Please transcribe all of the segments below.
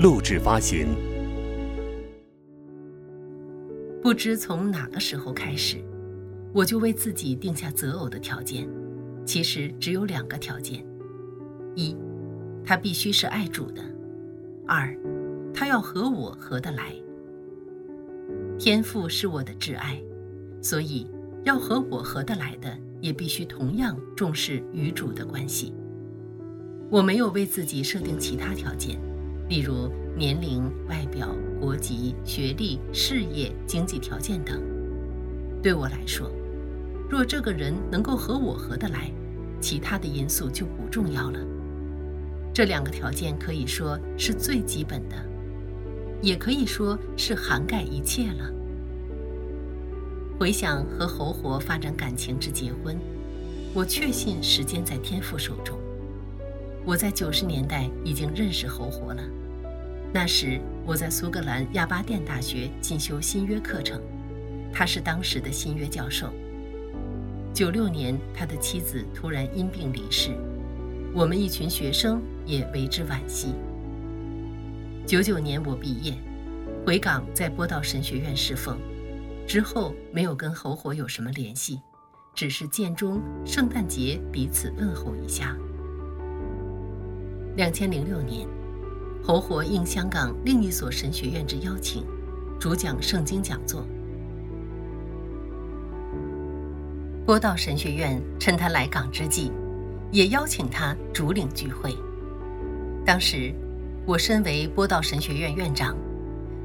录制发行。不知从哪个时候开始，我就为自己定下择偶的条件。其实只有两个条件：一，他必须是爱主的；二，他要和我合得来。天赋是我的挚爱，所以要和我合得来的，也必须同样重视与主的关系。我没有为自己设定其他条件。例如年龄、外表、国籍、学历、事业、经济条件等。对我来说，若这个人能够和我合得来，其他的因素就不重要了。这两个条件可以说是最基本的，也可以说是涵盖一切了。回想和侯活发展感情至结婚，我确信时间在天父手中。我在九十年代已经认识侯活了。那时我在苏格兰亚巴甸大学进修新约课程，他是当时的新约教授。九六年，他的妻子突然因病离世，我们一群学生也为之惋惜。九九年我毕业，回港在波道神学院侍奉，之后没有跟侯火有什么联系，只是见中圣诞节彼此问候一下。两千零六年。侯活应香港另一所神学院之邀请，主讲圣经讲座。波道神学院趁他来港之际，也邀请他主领聚会。当时我身为波道神学院院长，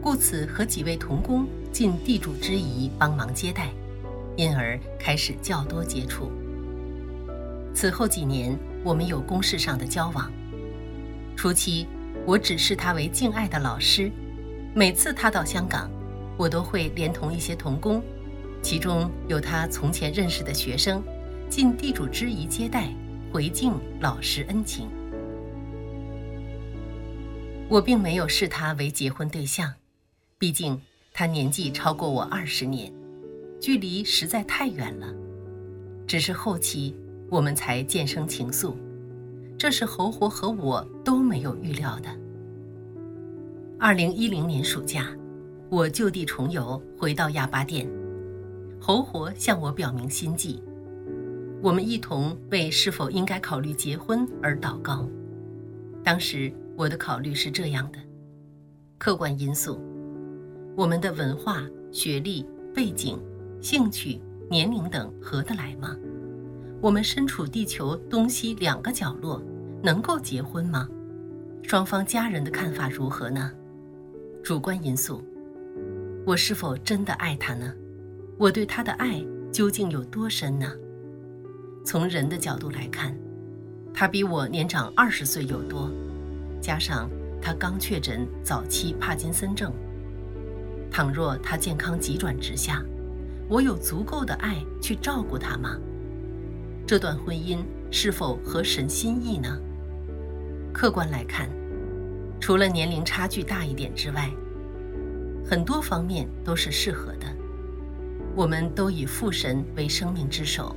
故此和几位同工尽地主之谊帮忙接待，因而开始较多接触。此后几年，我们有公事上的交往。初期。我只视他为敬爱的老师，每次他到香港，我都会连同一些童工，其中有他从前认识的学生，尽地主之谊接待，回敬老师恩情。我并没有视他为结婚对象，毕竟他年纪超过我二十年，距离实在太远了。只是后期我们才渐生情愫。这是侯活和我都没有预料的。二零一零年暑假，我就地重游，回到亚巴店，侯活向我表明心迹，我们一同为是否应该考虑结婚而祷告。当时我的考虑是这样的：客观因素，我们的文化、学历、背景、兴趣、年龄等合得来吗？我们身处地球东西两个角落。能够结婚吗？双方家人的看法如何呢？主观因素，我是否真的爱他呢？我对他的爱究竟有多深呢？从人的角度来看，他比我年长二十岁有多，加上他刚确诊早期帕金森症，倘若他健康急转直下，我有足够的爱去照顾他吗？这段婚姻是否合神心意呢？客观来看，除了年龄差距大一点之外，很多方面都是适合的。我们都以父神为生命之首，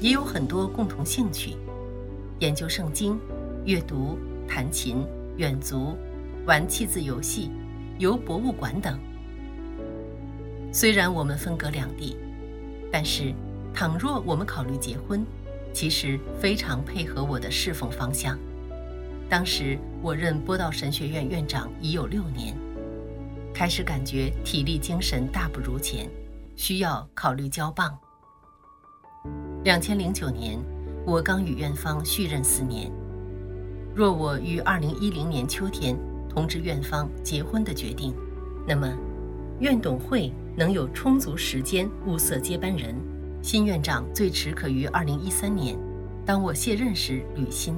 也有很多共同兴趣：研究圣经、阅读、弹琴、远足、玩气字游戏、游博物馆等。虽然我们分隔两地，但是倘若我们考虑结婚，其实非常配合我的侍奉方向。当时我任波道神学院院长已有六年，开始感觉体力精神大不如前，需要考虑交棒。两千零九年，我刚与院方续任四年，若我于二零一零年秋天通知院方结婚的决定，那么院董会能有充足时间物色接班人，新院长最迟可于二零一三年，当我卸任时履新。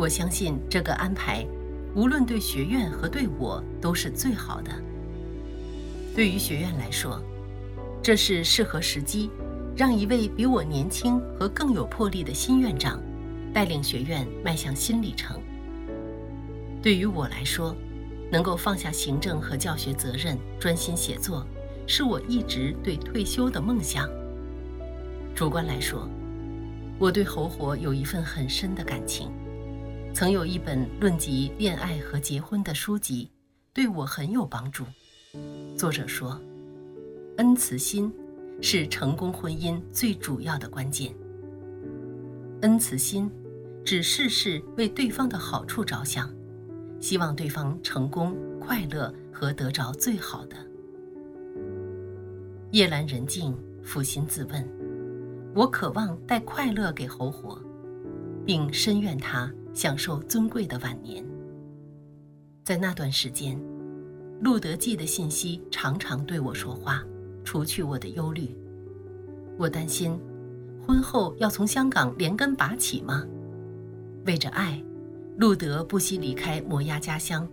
我相信这个安排无论对学院和对我都是最好的。对于学院来说，这是适合时机，让一位比我年轻和更有魄力的新院长带领学院迈向新里程。对于我来说，能够放下行政和教学责任，专心写作，是我一直对退休的梦想。主观来说，我对侯活有一份很深的感情。曾有一本论及恋爱和结婚的书籍，对我很有帮助。作者说，恩慈心是成功婚姻最主要的关键。恩慈心指事事为对方的好处着想，希望对方成功、快乐和得着最好的。夜阑人静，抚心自问，我渴望带快乐给侯活，并深愿他。享受尊贵的晚年。在那段时间，路德记的信息常常对我说话，除去我的忧虑。我担心，婚后要从香港连根拔起吗？为着爱，路德不惜离开摩崖家乡，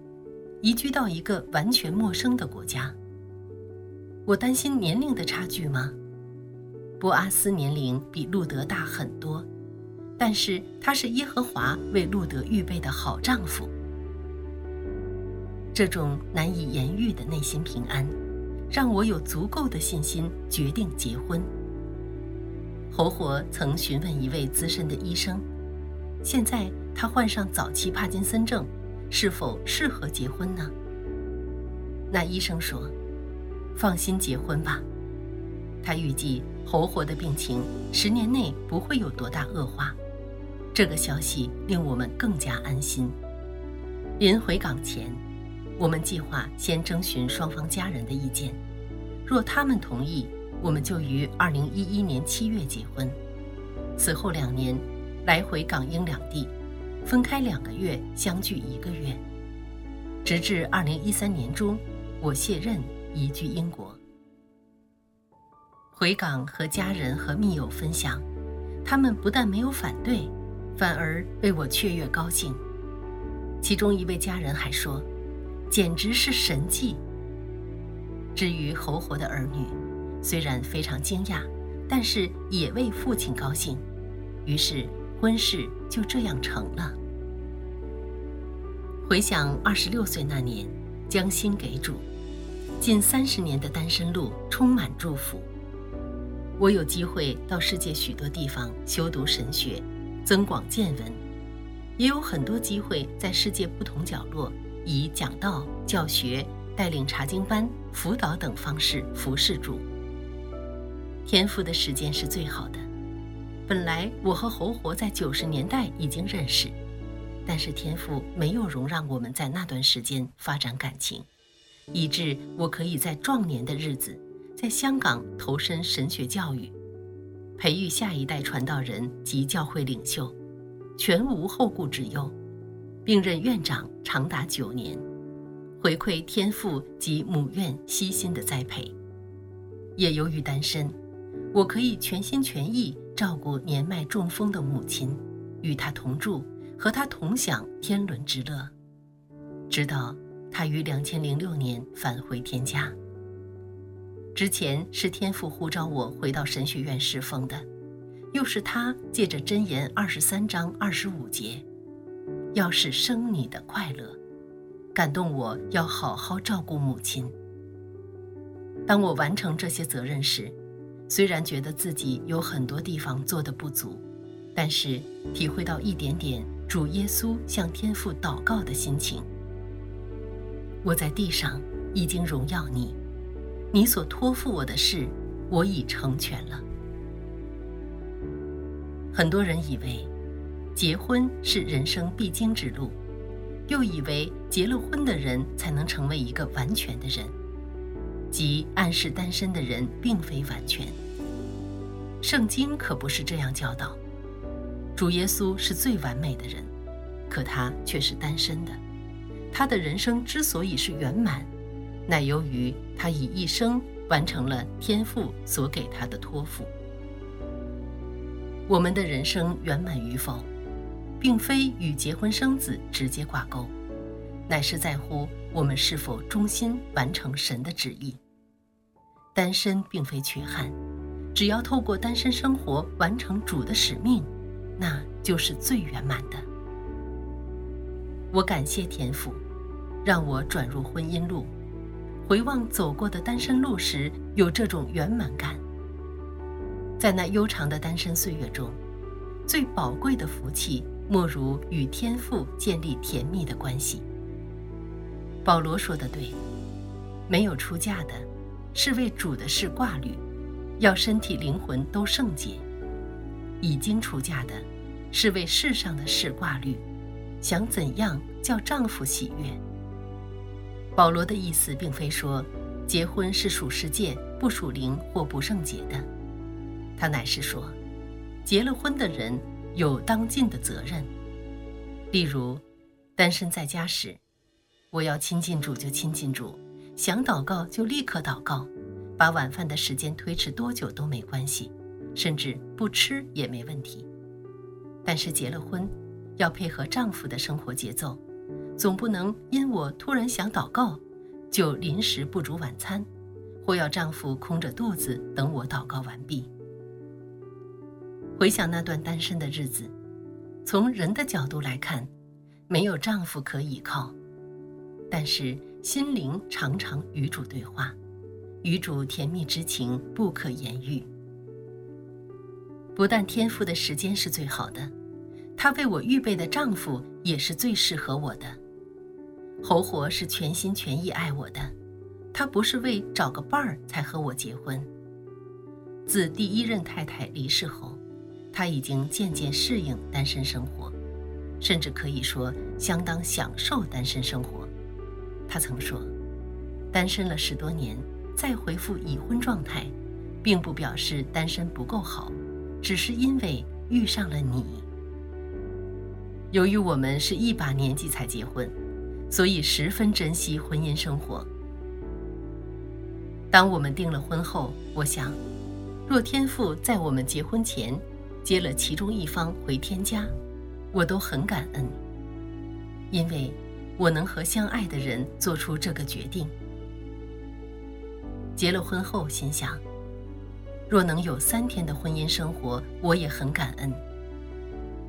移居到一个完全陌生的国家。我担心年龄的差距吗？波阿斯年龄比路德大很多。但是他是耶和华为路德预备的好丈夫。这种难以言喻的内心平安，让我有足够的信心决定结婚。侯火曾询问一位资深的医生，现在他患上早期帕金森症，是否适合结婚呢？那医生说：“放心结婚吧。”他预计侯火的病情十年内不会有多大恶化。这个消息令我们更加安心。临回港前，我们计划先征询双方家人的意见，若他们同意，我们就于二零一一年七月结婚。此后两年，来回港英两地，分开两个月，相聚一个月，直至二零一三年中，我卸任移居英国。回港和家人和密友分享，他们不但没有反对。反而为我雀跃高兴，其中一位家人还说：“简直是神迹。”至于侯活的儿女，虽然非常惊讶，但是也为父亲高兴，于是婚事就这样成了。回想二十六岁那年，将心给主，近三十年的单身路充满祝福。我有机会到世界许多地方修读神学。增广见闻，也有很多机会在世界不同角落以讲道、教学、带领查经班、辅导等方式服侍主。天赋的时间是最好的。本来我和侯活在九十年代已经认识，但是天赋没有容让我们在那段时间发展感情，以致我可以在壮年的日子在香港投身神学教育。培育下一代传道人及教会领袖，全无后顾之忧，并任院长长达九年，回馈天父及母院悉心的栽培。也由于单身，我可以全心全意照顾年迈中风的母亲，与她同住，和她同享天伦之乐，直到她于两千零六年返回天家。之前是天父呼召我回到神学院侍奉的，又是他借着箴言二十三章二十五节，要是生你的快乐，感动我要好好照顾母亲。当我完成这些责任时，虽然觉得自己有很多地方做的不足，但是体会到一点点主耶稣向天父祷告的心情。我在地上已经荣耀你。你所托付我的事，我已成全了。很多人以为结婚是人生必经之路，又以为结了婚的人才能成为一个完全的人，即暗示单身的人并非完全。圣经可不是这样教导。主耶稣是最完美的人，可他却是单身的。他的人生之所以是圆满。乃由于他以一生完成了天父所给他的托付。我们的人生圆满与否，并非与结婚生子直接挂钩，乃是在乎我们是否忠心完成神的旨意。单身并非缺憾，只要透过单身生活完成主的使命，那就是最圆满的。我感谢天父，让我转入婚姻路。回望走过的单身路时，有这种圆满感。在那悠长的单身岁月中，最宝贵的福气，莫如与天父建立甜蜜的关系。保罗说的对，没有出嫁的，是为主的事挂虑，要身体灵魂都圣洁；已经出嫁的，是为世上的事挂虑，想怎样叫丈夫喜悦。保罗的意思并非说，结婚是属世界、不属灵或不圣洁的，他乃是说，结了婚的人有当尽的责任。例如，单身在家时，我要亲近主就亲近主，想祷告就立刻祷告，把晚饭的时间推迟多久都没关系，甚至不吃也没问题。但是结了婚，要配合丈夫的生活节奏。总不能因我突然想祷告，就临时不煮晚餐，或要丈夫空着肚子等我祷告完毕。回想那段单身的日子，从人的角度来看，没有丈夫可依靠，但是心灵常常与主对话，与主甜蜜之情不可言喻。不但天父的时间是最好的，他为我预备的丈夫也是最适合我的。侯活是全心全意爱我的，他不是为找个伴儿才和我结婚。自第一任太太离世后，他已经渐渐适应单身生活，甚至可以说相当享受单身生活。他曾说：“单身了十多年，再回复已婚状态，并不表示单身不够好，只是因为遇上了你。”由于我们是一把年纪才结婚。所以十分珍惜婚姻生活。当我们订了婚后，我想，若天父在我们结婚前接了其中一方回天家，我都很感恩，因为我能和相爱的人做出这个决定。结了婚后，心想，若能有三天的婚姻生活，我也很感恩。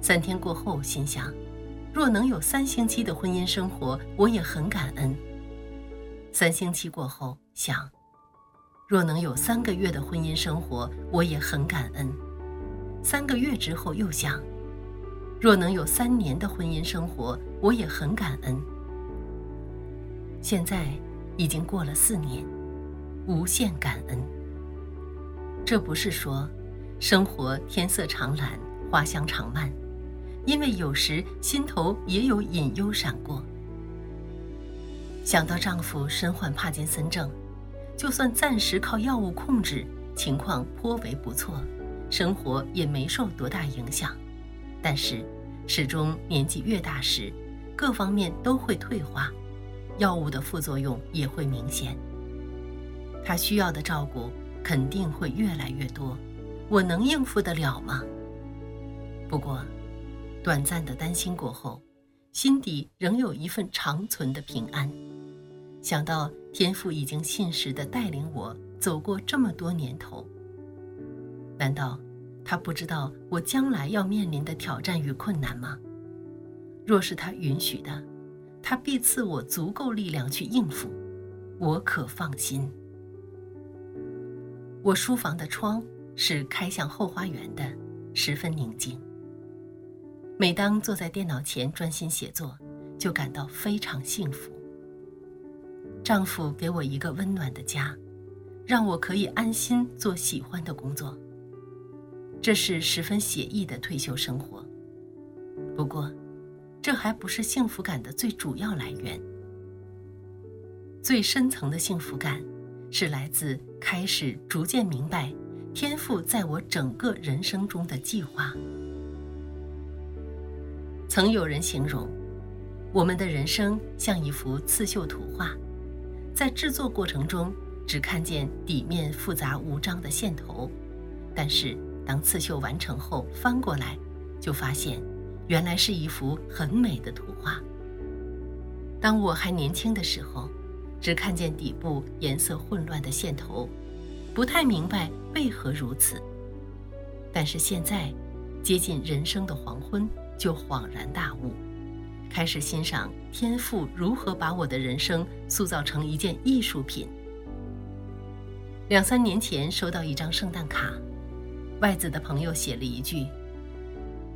三天过后，心想。若能有三星期的婚姻生活，我也很感恩。三星期过后，想，若能有三个月的婚姻生活，我也很感恩。三个月之后又想，若能有三年的婚姻生活，我也很感恩。现在已经过了四年，无限感恩。这不是说，生活天色常蓝，花香常漫。因为有时心头也有隐忧闪过，想到丈夫身患帕金森症，就算暂时靠药物控制，情况颇为不错，生活也没受多大影响，但是始终年纪越大时，各方面都会退化，药物的副作用也会明显。他需要的照顾肯定会越来越多，我能应付得了吗？不过。短暂的担心过后，心底仍有一份长存的平安。想到天父已经信实的带领我走过这么多年头，难道他不知道我将来要面临的挑战与困难吗？若是他允许的，他必赐我足够力量去应付，我可放心。我书房的窗是开向后花园的，十分宁静。每当坐在电脑前专心写作，就感到非常幸福。丈夫给我一个温暖的家，让我可以安心做喜欢的工作。这是十分写意的退休生活。不过，这还不是幸福感的最主要来源。最深层的幸福感，是来自开始逐渐明白天赋在我整个人生中的计划。曾有人形容，我们的人生像一幅刺绣图画，在制作过程中只看见底面复杂无章的线头，但是当刺绣完成后翻过来，就发现原来是一幅很美的图画。当我还年轻的时候，只看见底部颜色混乱的线头，不太明白为何如此。但是现在，接近人生的黄昏，就恍然大悟，开始欣赏天父如何把我的人生塑造成一件艺术品。两三年前收到一张圣诞卡，外子的朋友写了一句：“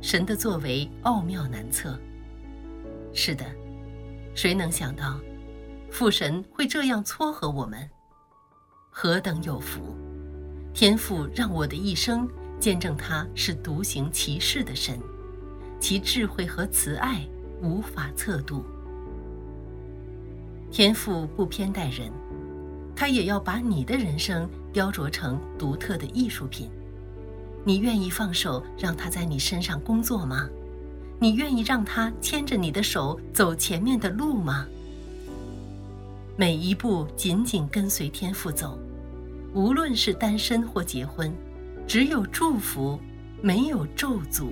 神的作为奥妙难测。”是的，谁能想到，父神会这样撮合我们？何等有福！天父让我的一生见证他是独行其事的神，其智慧和慈爱无法测度。天赋不偏待人。他也要把你的人生雕琢成独特的艺术品。你愿意放手让他在你身上工作吗？你愿意让他牵着你的手走前面的路吗？每一步紧紧跟随天赋走，无论是单身或结婚，只有祝福，没有咒诅。